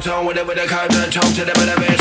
tone with the content tone to the better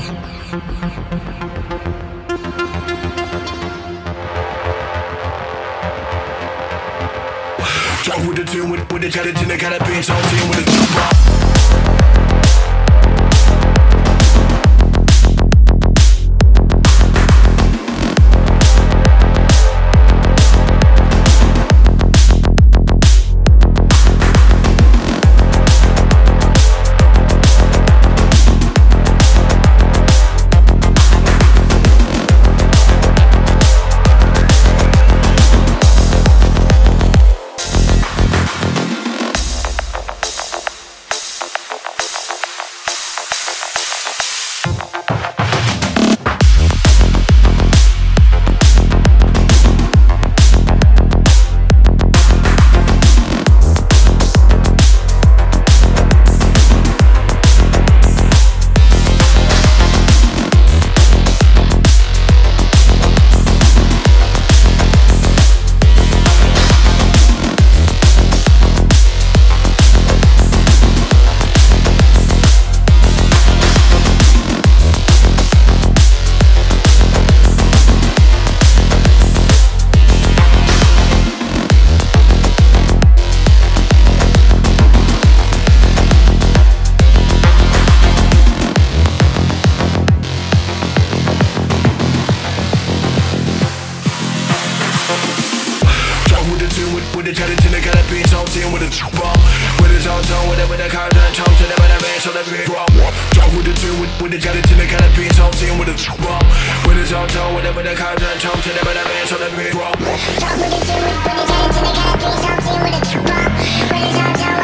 Drop with the tune with, with the challenge and the kind of beats on team with the rock. the cheddar till they gotta be on with a ball With his own tone, with it, with tone Till they better man, so Talk with the two, with, the cheddar till the got a team with a ball With his own tone, with it, with tone Talk with the two, with the cheddar got with a ball With his own tone